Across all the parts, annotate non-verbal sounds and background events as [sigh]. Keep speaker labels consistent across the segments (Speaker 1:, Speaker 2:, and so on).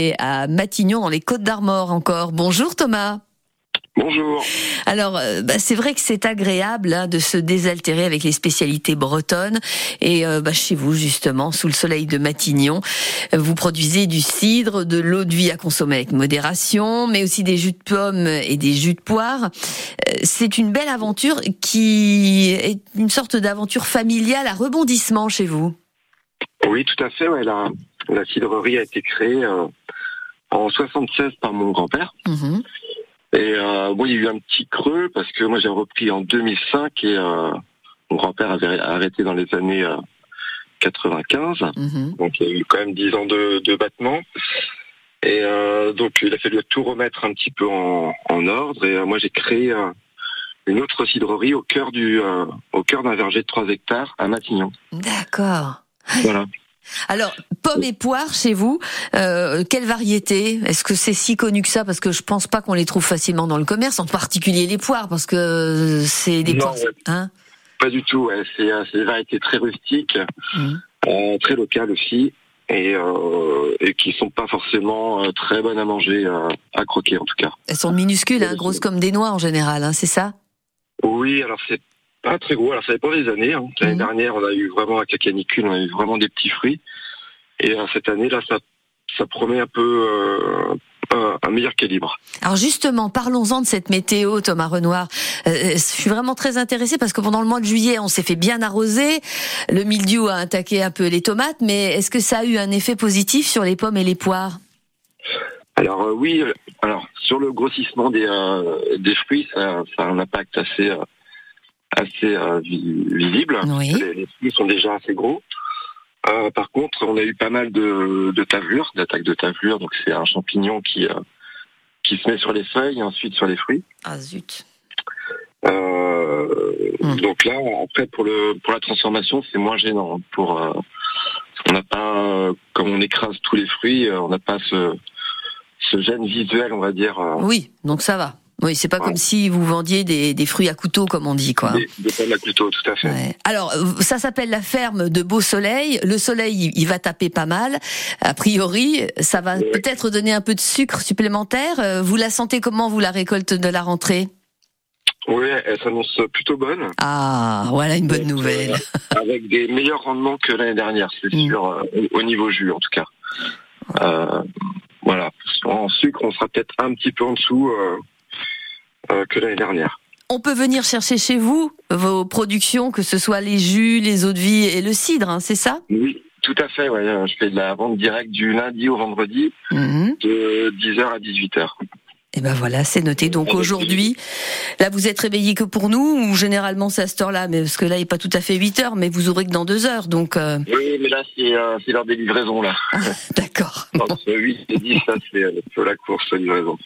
Speaker 1: Et à Matignon, dans les Côtes d'Armor encore. Bonjour Thomas.
Speaker 2: Bonjour.
Speaker 1: Alors, euh, bah, c'est vrai que c'est agréable hein, de se désaltérer avec les spécialités bretonnes. Et euh, bah, chez vous, justement, sous le soleil de Matignon, vous produisez du cidre, de l'eau de vie à consommer avec modération, mais aussi des jus de pommes et des jus de poire. Euh, c'est une belle aventure qui est une sorte d'aventure familiale à rebondissement chez vous.
Speaker 2: Oui, tout à fait. Ouais, la, la cidrerie a été créée en 76 par mon grand-père. Mhm. Et euh, bon, il y a eu un petit creux parce que moi j'ai repris en 2005 et euh, mon grand-père avait arrêté dans les années 95. Euh, mhm. Donc il y a eu quand même 10 ans de, de battement. Et euh, donc il a fallu tout remettre un petit peu en, en ordre. Et euh, moi j'ai créé une autre cidrerie au cœur du au cœur d'un verger de 3 hectares à Matignon.
Speaker 1: D'accord. Voilà. Alors, pommes et poires chez vous, euh, quelle variété? Est-ce que c'est si connu que ça? Parce que je pense pas qu'on les trouve facilement dans le commerce, en particulier les poires, parce que c'est des poires.
Speaker 2: Hein? Pas du tout. Euh, c'est des variétés très rustiques, mmh. euh, très locales aussi, et, euh, et qui sont pas forcément euh, très bonnes à manger, à croquer en tout cas.
Speaker 1: Elles sont minuscules, hein, grosses comme des noix en général, hein, c'est ça?
Speaker 2: Oui, alors c'est pas très gros. Alors ça dépend des années. Hein. L'année mhm. dernière, on a eu vraiment avec la canicule, on a eu vraiment des petits fruits. Et euh, cette année là, ça, ça promet un peu euh, un, meilleur calibre.
Speaker 1: Alors justement, parlons-en de cette météo, Thomas Renoir. Euh, je suis vraiment très intéressé parce que pendant le mois de juillet, on s'est fait bien arroser. Le mildiou a attaqué un peu les tomates, mais est-ce que ça a eu un effet positif sur les pommes et les poires?
Speaker 2: Alors oui, alors sur le grossissement des, des fruits, ça, ça, a un impact assez assez euh, visible. Les, fruits sont déjà assez gros. Euh, par contre, on a eu pas mal de, de tavelures, d'attaques de tavelures. Donc c'est un champignon qui euh, qui se met sur les feuilles et ensuite sur les fruits.
Speaker 1: Ah zut.
Speaker 2: Euh, hmm. Donc là, après pour le pour la transformation, c'est moins gênant. Pour on n'a pas, comme on écrase tous les fruits, on n'a pas ce ce gène visuel, on va dire.
Speaker 1: Oui, donc ça va. Oui, c'est pas comme si vous vendiez des, des, fruits à couteau, comme on dit, quoi.
Speaker 2: Des, des pommes à couteau, tout à fait.
Speaker 1: Alors, ça s'appelle la ferme de Beau Soleil. Le soleil, il va taper pas mal. A priori, ça va peut-être donner un peu de sucre supplémentaire. Euh, vous la sentez comment, vous, la récolte de la rentrée?
Speaker 2: Oui, elle s'annonce plutôt bonne.
Speaker 1: Ah, voilà une bonne nouvelle.
Speaker 2: Euh, [laughs] avec des meilleurs rendements que l'année dernière, c'est mm. sûr, euh, au niveau jus en tout cas. Euh, voilà. En sucre, on sera peut-être un petit peu en dessous. Euh, que l'année dernière.
Speaker 1: On peut venir chercher chez vous vos productions, que ce soit les jus, les eaux de vie et le cidre, hein, c'est ça?
Speaker 2: Oui, tout à fait. Ouais. Je fais de la vente directe du lundi au vendredi, mhm. de 10h à 18h.
Speaker 1: Et eh ben voilà, c'est noté. Donc aujourd'hui, là vous êtes réveillé que pour nous ou généralement c'est à cette heure-là, mais parce que là il n'est pas tout à fait 8 heures, mais vous aurez que dans 2 heures, donc.
Speaker 2: Euh... Oui, mais là c'est euh, l'heure des livraisons là.
Speaker 1: Ah, d'accord. [laughs]
Speaker 2: Entre 8 et 10, ça c'est euh, la course livraison.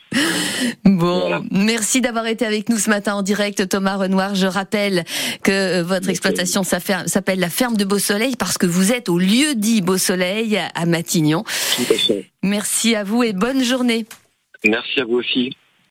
Speaker 1: Bon, merci d'avoir été avec nous ce matin en direct, Thomas Renoir. Je rappelle que euh, votre exploitation s'appelle la ferme de Beau Soleil parce que vous êtes au lieu dit Beau Soleil à Matignon. Merci à vous et bonne journée.
Speaker 2: Merci à vous aussi.